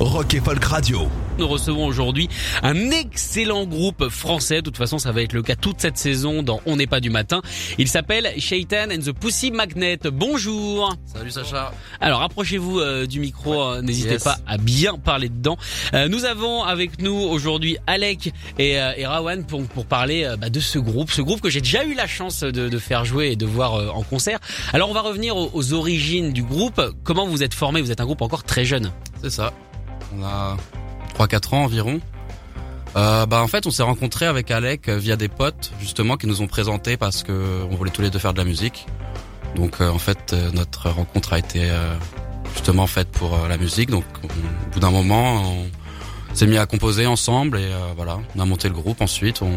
Rock et Folk Radio. Nous recevons aujourd'hui un excellent groupe français. De toute façon, ça va être le cas toute cette saison dans On n'est pas du matin. Il s'appelle Shaitan and the Pussy Magnet. Bonjour. Salut Sacha. Alors, approchez-vous euh, du micro. euh, N'hésitez Yes. pas à bien parler dedans. Euh, nous avons avec nous aujourd'hui Alec et, euh, et Rawan pour, pour parler euh, bah, de ce groupe. Ce groupe que j'ai déjà eu la chance de, de faire jouer et de voir euh, en concert. Alors, on va revenir aux, aux origines du groupe. Comment vous êtes formé? Vous êtes un groupe encore très jeune. C'est ça. On a 3-4 ans environ. Euh, bah en fait on s'est rencontrés avec Alec euh, via des potes justement qui nous ont présenté parce que on voulait tous les deux faire de la musique. Donc euh, en fait euh, notre rencontre a été euh, justement faite pour la musique. Donc on- au bout d'un moment on s'est mis à composer ensemble et euh, voilà on a monté le groupe. Ensuite on,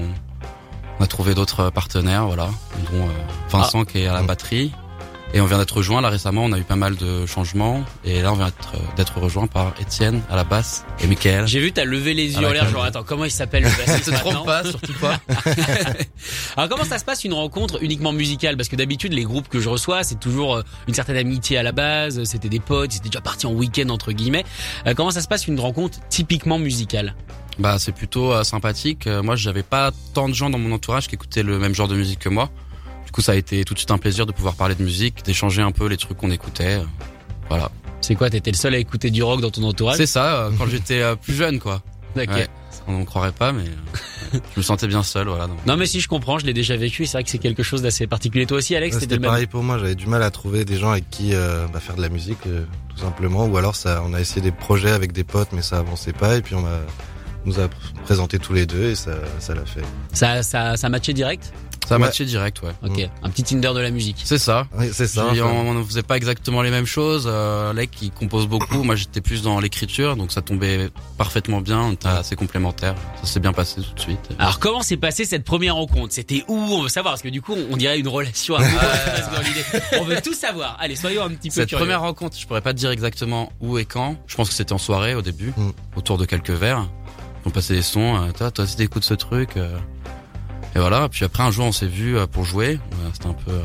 on a trouvé d'autres partenaires voilà dont Vincent qui est à la batterie. Et on vient d'être rejoint là récemment, on a eu pas mal de changements et là on vient d'être d'être rejoint par Étienne à la basse et Mickaël. J'ai vu, t'as levé les yeux en l'air, genre attends, comment il s'appelle le bassiste te trompe pas, surtout pas. Alors comment ça se passe une rencontre uniquement musicale? Parce que d'habitude les groupes que je reçois c'est toujours euh, une certaine amitié à la base, c'était des potes, ils étaient déjà partis en week-end entre guillemets. Euh, comment ça se passe une rencontre typiquement musicale? Bah c'est plutôt euh, sympathique. Euh, moi j'avais pas tant de gens dans mon entourage qui écoutaient le même genre de musique que moi. Du coup ça a été tout de suite un plaisir de pouvoir parler de musique, d'échanger un peu les trucs qu'on écoutait. Euh, Voilà. C'est quoi T'étais le seul à écouter du rock dans ton entourage? C'est ça euh, quand j'étais euh, plus jeune quoi. Ok. Ouais. On ne croirait pas mais je me sentais bien seul voilà. donc. Non mais si je comprends, je l'ai déjà vécu. C'est vrai que c'est quelque chose d'assez particulier. Toi aussi, Alex, c'était le même. pareil pour moi, j'avais du mal à trouver des gens avec qui euh, bah, faire de la musique, euh, tout simplement. Ou alors ça, on a essayé des projets avec des potes, mais ça avançait pas. Et puis on a, nous a présenté tous les deux et ça, ça l'a fait. Ça, ça, ça matchait direct? Ça a Ouais. matché direct ouais. Ok. Mm. Un petit Tinder de la musique. C'est ça. Oui, c'est ça. Puis enfin, on ne faisait pas exactement les mêmes choses. Euh, Alec il compose beaucoup, moi j'étais plus dans l'écriture, donc ça tombait parfaitement bien, on était assez complémentaires. Ça s'est bien passé tout de suite. Alors comment s'est passée cette première rencontre? C'était où? On veut savoir parce que du coup on dirait une relation amoureuse dans. On veut tout savoir. Allez, soyons un petit peu Cette curieux. première rencontre, je pourrais pas te dire exactement où et quand. Je pense que c'était en soirée au début, Mm. autour de quelques verres. On passait des sons. Euh, toi, toi aussi t'écoutes ce truc. euh. Et voilà. Puis après un jour on s'est vu euh, pour jouer. Euh, C'était un peu euh,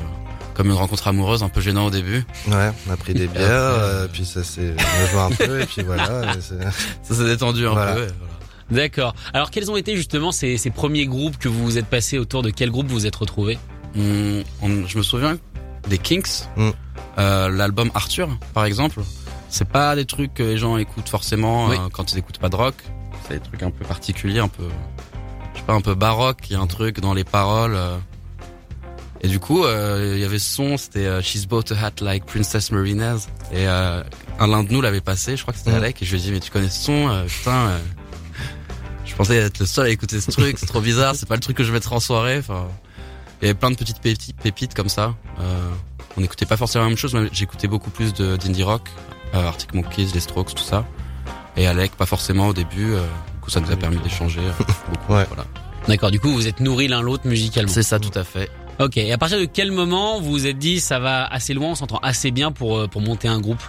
comme une rencontre amoureuse, un peu gênant au début. ouais, on a pris des bières, euh, puis ça s'est, on a joué un peu, et puis voilà. et Ça s'est détendu un Voilà. peu. voilà. D'accord. Alors quels ont été justement ces, ces premiers groupes que vous vous êtes passés autour de quel groupe vous vous êtes retrouvés? On- on- je me souviens des Kinks, Mm. euh, l'album Arthur, par exemple. C'est pas des trucs que les gens écoutent forcément Oui. euh, quand ils écoutent pas de rock. C'est des trucs un peu particuliers, un peu, pas, un peu baroque. Il y a un truc dans les paroles. euh. Et du coup, euh, il y avait ce son, c'était euh, She's bought a hat like Princess Marinez. Et euh, un l'un de nous l'avait passé, je crois que c'était Mm. Alec. Et je lui ai dit, mais tu connais ce son euh, Putain, euh, je pensais être le seul à écouter ce truc. C'est trop bizarre. C'est pas le truc que je mettrais en soirée. Enfin, il y avait plein de petites pépites, comme ça. Euh, on n'écoutait pas forcément la même chose, mais j'écoutais beaucoup plus d'indie rock, euh, Arctic Monkeys, les Strokes, tout ça. Et Alec, pas forcément au début. euh, coup, ça nous a permis d'échanger euh, beaucoup. Ouais. Voilà. D'accord. Du coup vous êtes nourris l'un l'autre musicalement. C'est ça, tout à fait. Ok. Et à partir de quel moment vous vous êtes dit ça va assez loin, on s'entend assez bien pour euh, pour monter un groupe?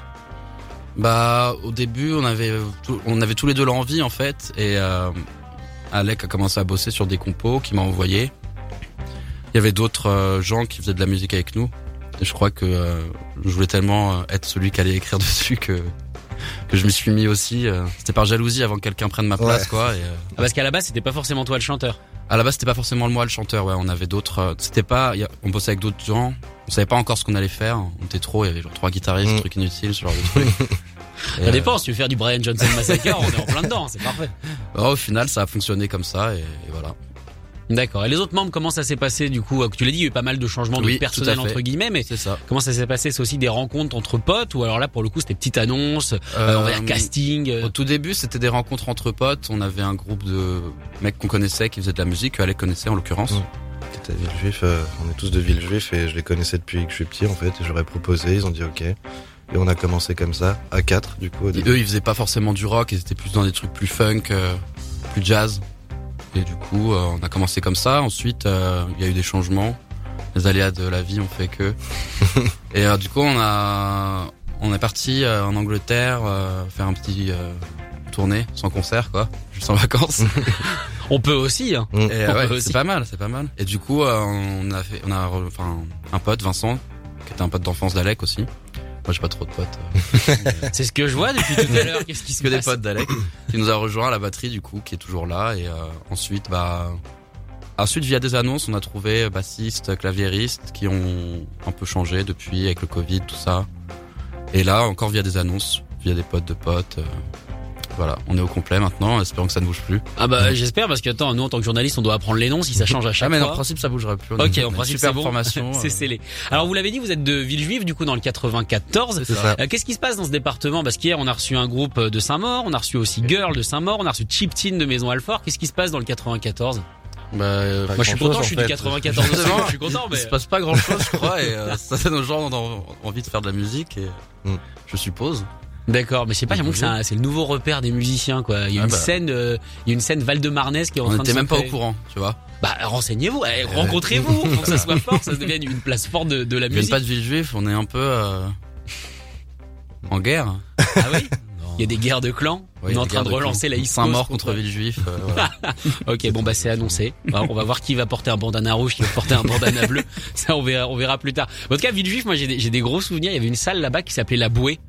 Bah, au début, on avait tout- on avait tous les deux l'envie en fait, et euh, Alec a commencé à bosser sur des compos qu'il m'a envoyé. Il y avait d'autres euh, gens qui faisaient de la musique avec nous, et je crois que euh, je voulais tellement être celui qui allait écrire dessus que que je me suis mis aussi. euh, C'était par jalousie avant que quelqu'un prenne ma place, Ouais. quoi. Et, euh, Ah, Parce qu'à la base c'était pas forcément toi le chanteur. à la base, c'était pas forcément moi le chanteur. Ouais, on avait d'autres. euh, C'était pas. y a- on bossait avec d'autres gens. On savait pas encore ce qu'on allait faire. On était trop. Il y avait genre trois guitaristes, Mm. trucs inutiles, ce genre de trucs. Ça euh, dépend. Si tu veux faire du Brian Johnson Massacre, on est en plein dedans. C'est parfait. Oh, au final, ça a fonctionné comme ça et, et voilà. D'accord. Et les autres membres, comment ça s'est passé du coup? Tu l'as dit, il y a eu pas mal de changements de Oui, personnel entre guillemets, mais C'est ça. comment ça s'est passé? C'est aussi des rencontres entre potes ou alors là pour le coup c'était petite annonce, euh, on va dire Euh, casting. euh, Au tout début, c'était des rencontres entre potes. On avait un groupe de mecs qu'on connaissait qui faisaient de la musique, que Alec connaissait en l'occurrence. Mm. C'était à Villejuif, euh, on est tous de Villejuif et je les connaissais depuis que je suis petit en fait. Et j'aurais proposé, ils ont dit ok. Et on a commencé comme ça, à 4 du coup. Au Et début. eux, ils faisaient pas forcément du rock, ils étaient plus dans des trucs plus funk, euh, plus jazz. Et du coup, euh, on a commencé comme ça. Ensuite, euh, il y a eu des changements. Les aléas de la vie ont fait que. et euh, du coup, on a, on est parti euh, en Angleterre euh, faire un petit euh, tournée sans concert, quoi, juste en vacances. On peut aussi. Hein. Et ouais, c'est pas mal, c'est pas mal. Et du coup, euh, on a fait, on a, enfin, un pote, Vincent, qui était un pote d'enfance d'Alec aussi. Moi, j'ai pas trop de potes. C'est ce que je vois depuis tout à l'heure. Qu'est-ce qui se que des potes d'Alec, qui nous a rejoint à la batterie du coup, qui est toujours là. Et euh, ensuite, bah, ensuite via des annonces, on a trouvé bassistes, claviéristes qui ont un peu changé depuis avec le Covid, tout ça. Et là, encore via des annonces, via des potes de potes. euh, voilà, on est au complet maintenant, espérons que ça ne bouge plus. Ah bah j'espère parce que attends, nous en tant que journaliste, on doit apprendre les noms si ça change à chaque Ah mais fois. en principe, ça bougera plus. On Ok, en principe super c'est bon. c'est euh, scellé. Alors vous l'avez dit, vous êtes de Villejuif du coup dans le 94. C'est ça. Euh, Qu'est-ce qui se passe dans ce département? Parce qu'hier on a reçu un groupe de Saint-Maur, on a reçu aussi Girl de Saint-Maur, on a reçu Chip Tin de Maison Alfort. Qu'est-ce qui se passe dans le 94 Bah, euh, Moi je suis content, je suis du fait. 94 aussi, Justement, je suis content Il mais se passe pas grand chose, je crois, et euh, ça donne aux gens ont envie de faire de la musique, et Mm. je suppose. D'accord, mais je sais pas, j'ai l'impression que c'est le nouveau repère des musiciens quoi. Il y a Ah une bah. scène euh, il y a une scène Val-de-Marnès qui est en On train de n'était se même pas au courant, tu vois. Bah renseignez-vous, eh, rencontrez-vous, faut que ça soit fort, ça devienne une place forte de, de la musique. pas de Villejuif, on est un peu euh, en guerre. Ah oui? Il y a des guerres de clans. Oui, on est en train de relancer clans. la Coast contre Villejuif. euh, voilà. Ok, bon bah c'est annoncé. On va- on va voir qui va porter un bandana rouge, qui va porter un bandana bleu. Ça on verra, on verra plus tard. En tout cas, Villejuif, moi j'ai des, des gros souvenirs. Il y avait une salle là-bas qui s'appelait la Bouée.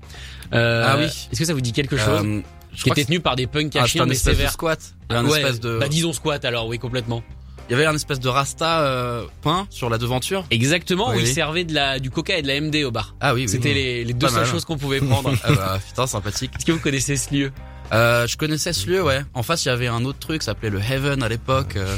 Euh, Ah oui. Est-ce que ça vous dit quelque chose Euh, je Qui était que tenu par des punks ah, à chiens un mais de sévères. squat. Un Ouais, espèce de, Bah disons squat alors, oui complètement. Il y avait un espèce de rasta euh, peint sur la devanture. Exactement, où Oui, ils oui. servaient de la, du coca et de la MD au bar. Ah oui, oui. C'était les, les deux seules choses qu'on pouvait prendre. Ah bah, putain, sympathique. Est-ce que vous connaissez ce lieu? Euh, je connaissais ce lieu, ouais. En face, il y avait un autre truc, ça s'appelait le Heaven à l'époque. euh,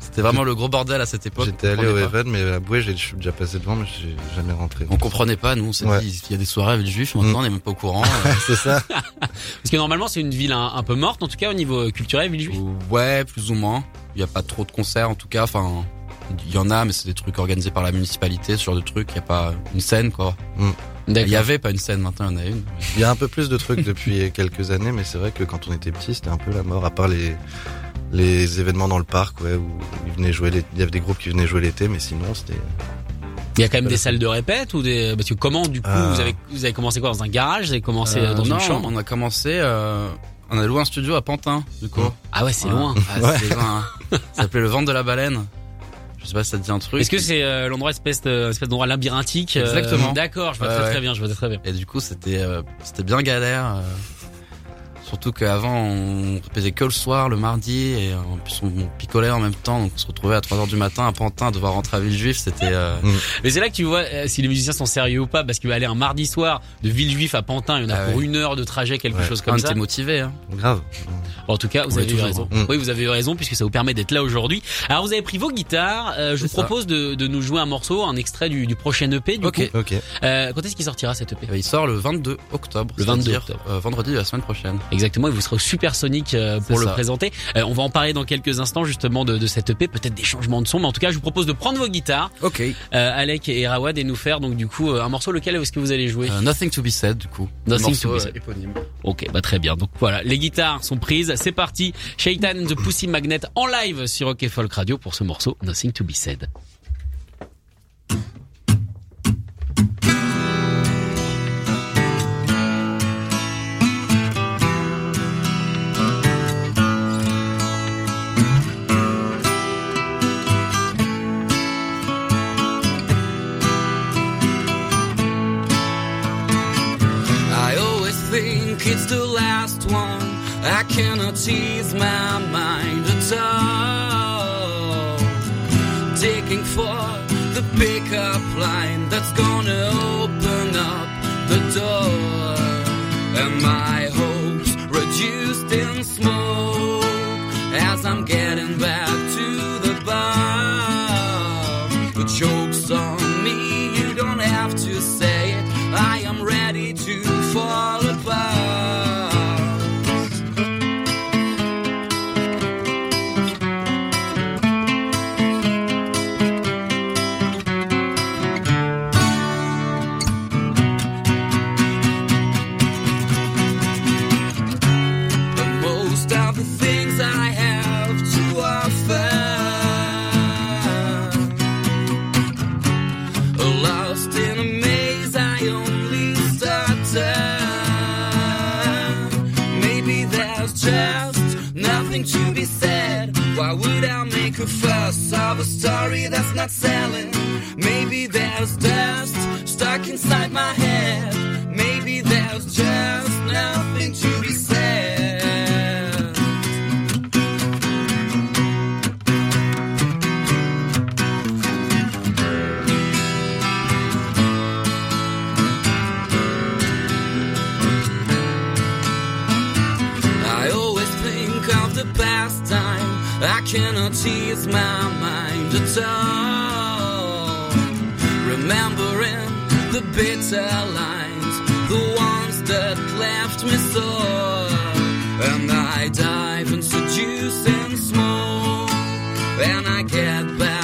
C'était vraiment le gros bordel à cette époque. J'étais allé au. Even, mais à Boué, j'ai- je suis déjà passé devant, mais j'ai jamais rentré. On comprenait pas, nous, on s'est Ouais. dit, il y a des soirées avec des juifs, maintenant Mm. on n'est même pas au courant. euh, c'est ça. Parce que normalement c'est une ville un, un peu morte, en tout cas au niveau culturel, Villejuif. ouais, plus ou moins. Il y a pas trop de concerts, en tout cas, enfin, il y en a, mais c'est des trucs organisés par la municipalité, ce genre de trucs, il y a pas une scène, quoi. Il y avait pas une scène, maintenant il y en a une. Il y a un peu plus de trucs depuis quelques années, mais c'est vrai que quand on était petit, c'était un peu la mort, à part les, les événements dans le parc, ouais, où ils venaient jouer les- il y avait des groupes qui venaient jouer l'été, mais sinon, c'était, Il y a quand même des salles de répète ou des parce que comment du coup Euh. vous avez vous avez commencé quoi dans un garage, vous avez commencé Euh, dans non, une chambre? on a commencé, euh, on a loué un studio à Pantin, du coup. Ah ouais, c'est loin. Ah, c'est loin, hein. Ça s'appelait le ventre de la baleine. Je sais pas si ça te dit un truc. Est-ce que c'est euh, l'endroit espèce de espèce d'endroit labyrinthique euh, Exactement. D'accord, je vois Ouais, très ouais. très bien, je vois très bien. Et du coup, c'était euh, c'était bien galère. euh, surtout qu'avant, on faisait que le soir, le mardi, et en plus on, on picolait en même temps, donc on se retrouvait à 3 heures du matin à Pantin, devoir rentrer à Villejuif, c'était... Euh, Mais c'est là que tu vois euh, si les musiciens sont sérieux ou pas parce qu'il va aller un mardi soir de Villejuif à Pantin, il y en a Ah pour ouais. une heure de trajet, quelque Ouais. chose quand comme même, ça. t'es motivé. Hein. grave. En tout cas, vous avez eu raison. hein. Mm. Oui, vous avez eu raison puisque ça vous permet d'être là aujourd'hui. Alors vous avez pris vos guitares. euh, je vous propose de, de nous jouer un morceau, un extrait du, du prochain EP. Du Ok. coup, Ok. Euh, quand est-ce qu'il sortira cet EP il sort le 22 octobre. Le 22 c'est-à-dire, octobre. euh, vendredi de la semaine prochaine. Exactement, et vous serez au Supersonic euh, pour le ça. présenter. Euh, on va en parler dans quelques instants justement de, de cette EP, peut-être des changements de son, mais en tout cas, je vous propose de prendre vos guitares, Ok. euh, Alec et Rawad, et nous faire donc du coup un morceau. Lequel est-ce que vous allez jouer? Nothing to be said, du coup. Nothing morceau, to be said. éponyme. Ok, bah très bien. Donc voilà, les guitares sont prises, c'est parti. Shaitan and the Pussy Magnet en live sur Rock et Folk Radio pour ce morceau Nothing to be said. Cannot ease my mind Why would I make a fuss of a story that's not selling? Maybe there's dust stuck inside my head. Maybe there's just nothing to be said. I always think of the past. I cannot ease my mind at all. Remembering the bitter lines, the ones that left me sore. And I dive in seducing smoke. And I get back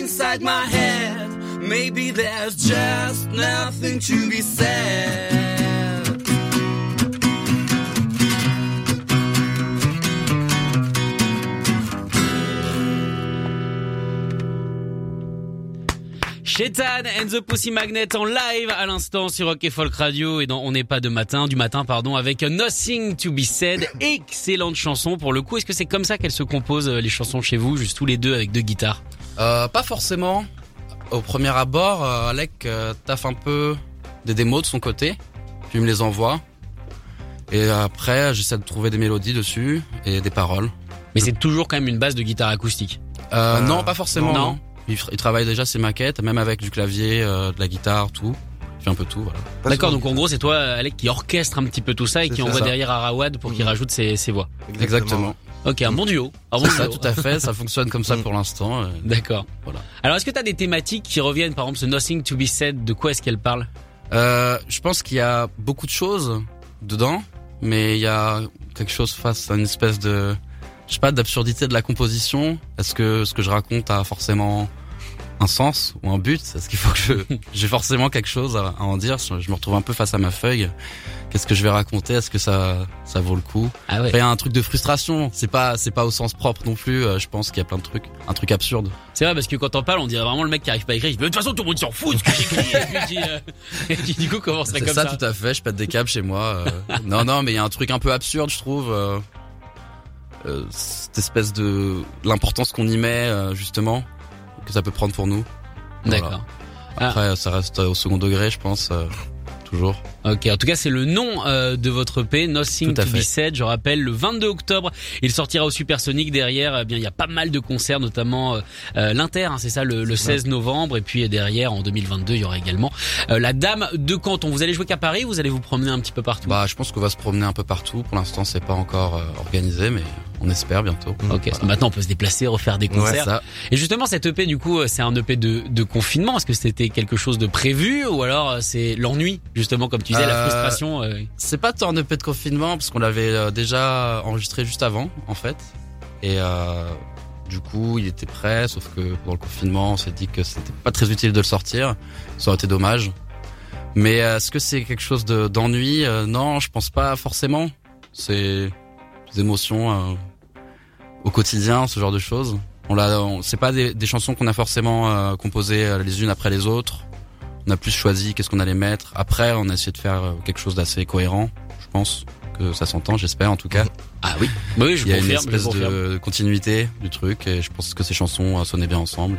inside my head Maybe there's just nothing to be said and the Pussy Magnet en live à l'instant sur Rock et Folk Radio et dans On n'est pas de matin, du matin pardon, avec Nothing to be said. Excellente chanson pour le coup. Est-ce que c'est comme ça qu'elles se composent euh, les chansons chez vous, juste tous les deux avec deux guitares? Euh, pas forcément. Au premier abord, euh, Alec euh, taffe un peu des démos de son côté, puis il me les envoie. Et après, j'essaie de trouver des mélodies dessus et des paroles. Mais c'est toujours quand même une base de guitare acoustique. Euh, Euh, non, pas forcément. non. Non. Il, il travaille déjà ses maquettes, même avec du clavier, euh, de la guitare, tout. Il fait un peu tout. Voilà. D'accord, donc en gros c'est toi Alec qui orchestre un petit peu tout ça et qui envoie Ça. derrière à Rawad pour qu'il Mhm. rajoute ses, ses voix. Exactement. Ok, un bon duo. Un bon C'est ça, duo. tout à fait. Ça fonctionne comme ça Mm. pour l'instant. euh. D'accord. Voilà. Alors est-ce que t'as des thématiques qui reviennent, par exemple ce Nothing to be said, de quoi est-ce qu'elle parle Euh, je pense qu'il y a beaucoup de choses dedans, mais il y a quelque chose face à une espèce de, je sais pas, d'absurdité de la composition. Est-ce que ce que je raconte a forcément un sens ou un but Est-ce qu'il faut que je, j'ai forcément quelque chose à, à en dire Je me retrouve un peu face à ma feuille. Qu'est-ce que je vais raconter? Est-ce que ça, ça vaut le coup? Ah ouais. Après, Il y a un truc de frustration. C'est pas, c'est pas au sens propre non plus. Euh, Je pense qu'il y a plein de trucs, un truc absurde. C'est vrai parce que quand on parle, on dirait vraiment le mec qui arrive pas à écrire. Il dit, de toute façon, tout le monde s'en fout de ce que j'écris. et puis, euh, du coup, comment serait C'est comme ça, ça, tout à fait. Je pète des câbles chez moi. euh. non, non, mais il y a un truc un peu absurde, je trouve. euh, cette espèce de l'importance qu'on y met euh, justement que ça peut prendre pour nous. Voilà. D'accord. Après, ça reste au second degré, je pense. euh, toujours. Ok, en tout cas c'est le nom euh, de votre EP, Nothing to be said. Je rappelle le 22 octobre, il sortira au Supersonic. Derrière, eh bien il y a pas mal de concerts, notamment euh, euh, l'Inter, hein, c'est ça, le, le 16 novembre. Et puis derrière, en 2022, il y aura également euh, la Dame de Canton. Vous allez jouer qu'à Paris, vous allez vous promener un petit peu partout? Bah, je pense qu'on va se promener un peu partout. Pour l'instant, c'est pas encore euh, organisé, mais on espère bientôt. ok, parce que maintenant on peut se déplacer, refaire des Ouais, concerts. ça. Et justement, cette EP, du coup, c'est un EP de, de confinement. Est-ce que c'était quelque chose de prévu ou alors euh, c'est l'ennui, justement, comme tu disais, la Euh, frustration euh, C'est pas tant un EP de confinement parce qu'on l'avait déjà enregistré juste avant, en fait. Et euh, Du coup, il était prêt, sauf que pendant le confinement, on s'est dit que c'était pas très utile de le sortir. Ça aurait été dommage. Mais est-ce que c'est quelque chose de- d'ennui? Non, je pense pas forcément. C'est des émotions au quotidien, ce genre de choses. On l'a, on- c'est pas des, des chansons qu'on a forcément euh, composées euh, les unes après les autres. On a plus choisi qu'est-ce qu'on allait mettre. Après, on a essayé de faire euh, quelque chose d'assez cohérent. Je pense que ça s'entend, j'espère en tout cas. Ah oui. Oui, je Il y a une confirme. espèce confirme. de continuité du truc et je pense que ces chansons euh, sonnaient bien ensemble.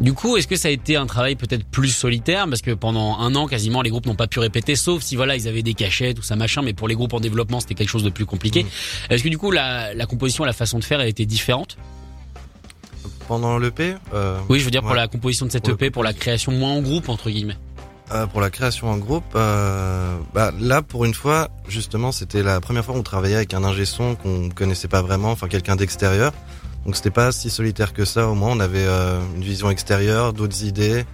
Du coup, est-ce que ça a été un travail peut-être plus solitaire? Parce que pendant un an quasiment les groupes n'ont pas pu répéter, sauf si voilà ils avaient des cachets, tout ça machin. Mais pour les groupes en développement, c'était quelque chose de plus compliqué. Est-ce que du coup la, la composition, la façon de faire, a été différente? Pendant l'EP, euh, Oui, je veux dire pour la composition de cette Pour EP, pour la création moins en groupe entre guillemets. euh, pour la création en groupe, euh, bah, là pour une fois, justement, c'était la première fois qu'on travaillait avec un ingé son qu'on connaissait pas vraiment, enfin quelqu'un d'extérieur. Donc c'était pas si solitaire que ça. Au moins, on avait euh, une vision extérieure, d'autres idées,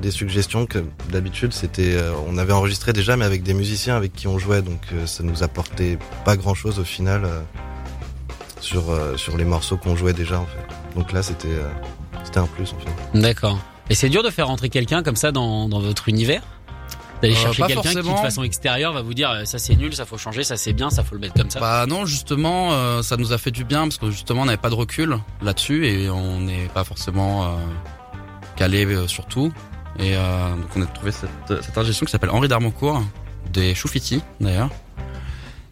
des suggestions que d'habitude c'était, euh, on avait enregistré déjà, mais avec des musiciens avec qui on jouait, donc euh, ça nous apportait pas grand chose au final euh, sur euh, sur les morceaux qu'on jouait déjà en fait. Donc là, c'était euh, c'était un plus en fait. D'accord. Et c'est dur de faire rentrer quelqu'un comme ça dans, dans votre univers? D'aller Euh, chercher pas quelqu'un qui de façon extérieure va vous dire euh, ça c'est nul, ça faut changer, ça c'est bien, ça faut le mettre comme ça. Bah non, justement, euh, ça nous a fait du bien parce que justement on n'avait pas de recul là-dessus et on n'est pas forcément euh, calé euh, sur tout. Et euh, donc on a trouvé cette, cette ingé son qui s'appelle Henri Darmoncourt, des Choufiti d'ailleurs,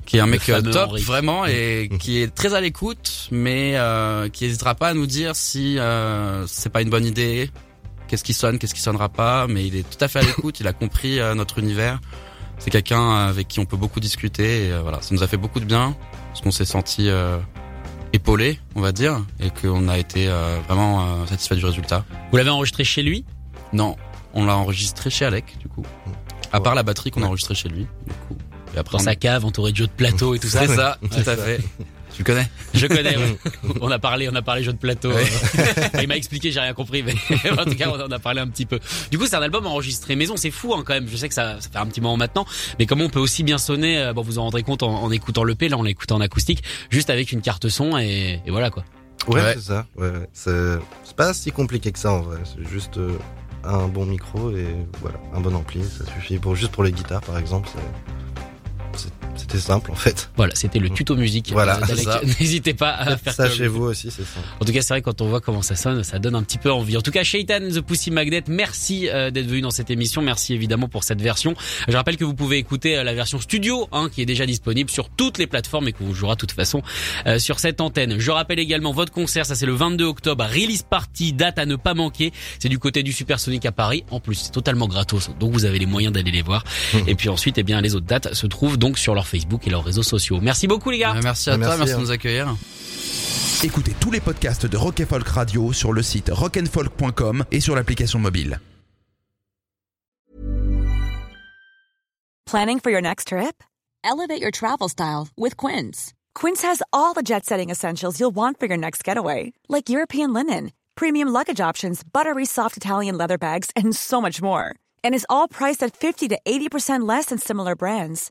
qui est un Le mec euh, top Henri. vraiment et qui est très à l'écoute, mais euh, qui hésitera pas à nous dire si euh, c'est pas une bonne idée, qu'est-ce qui sonne, qu'est-ce qui sonnera pas, mais il est tout à fait à l'écoute, il a compris euh, notre univers. C'est quelqu'un avec qui on peut beaucoup discuter et euh, voilà, ça nous a fait beaucoup de bien parce qu'on s'est senti euh, épaulé, on va dire, et qu'on a été euh, vraiment euh, satisfait du résultat. Vous l'avez enregistré chez lui? Non, on l'a enregistré chez Alec du coup. À part la batterie qu'on a enregistrée chez lui, du coup. Et après dans on- sa cave, entouré de jeux de plateau et tout ça. C'est ça, tout à fait. Tu le connais Je connais. ouais. On a parlé, on a parlé jeux de plateau. Ouais. Euh, Il m'a expliqué, j'ai rien compris, mais en tout cas, on en a parlé un petit peu. Du coup, c'est un album enregistré maison. C'est fou hein, quand même. Je sais que ça, ça fait un petit moment maintenant, mais comment on peut aussi bien sonner euh, Bon, vous en rendrez compte en, en écoutant le P. Là, on l'a écouté en acoustique, juste avec une carte son et, et voilà quoi. Ouais, Ouais. c'est ça. Ouais, ouais. C'est pas si compliqué que ça en vrai. C'est juste euh, un bon micro et voilà, un bon ampli, ça suffit. Pour juste pour les guitares, par exemple, c'est- c'était simple en fait. Voilà, c'était le tuto musique. Voilà. N'hésitez pas à faire ça chez vous aussi, c'est ça. En tout cas, c'est vrai quand on voit comment ça sonne, ça donne un petit peu envie. En tout cas, Shaitan the Pussy Magnet, merci euh, d'être venu dans cette émission. Merci évidemment pour cette version. Je rappelle que vous pouvez écouter euh, la version studio, hein, qui est déjà disponible sur toutes les plateformes et qu'on vous jouera de toute façon euh, sur cette antenne. Je rappelle également votre concert, ça c'est le 22 octobre, release party, date à ne pas manquer. C'est du côté du Supersonic à Paris. En plus, c'est totalement gratos, donc vous avez les moyens d'aller les voir. et puis ensuite, eh bien, les autres dates se trouvent donc sur leur Facebook et leurs réseaux sociaux. Merci beaucoup les gars. Ouais, Merci à Merci, toi, merci hein. de nous accueillir. Écoutez tous les podcasts de Rock and Folk Radio sur le site rockandfolk.com et sur l'application mobile. Planning for your next trip? Elevate your travel style with Quince. Quince has all the jet setting essentials you'll want for your next getaway, like European linen, premium luggage options, buttery soft Italian leather bags, and so much more. And is all priced at 50 to 80% less than similar brands.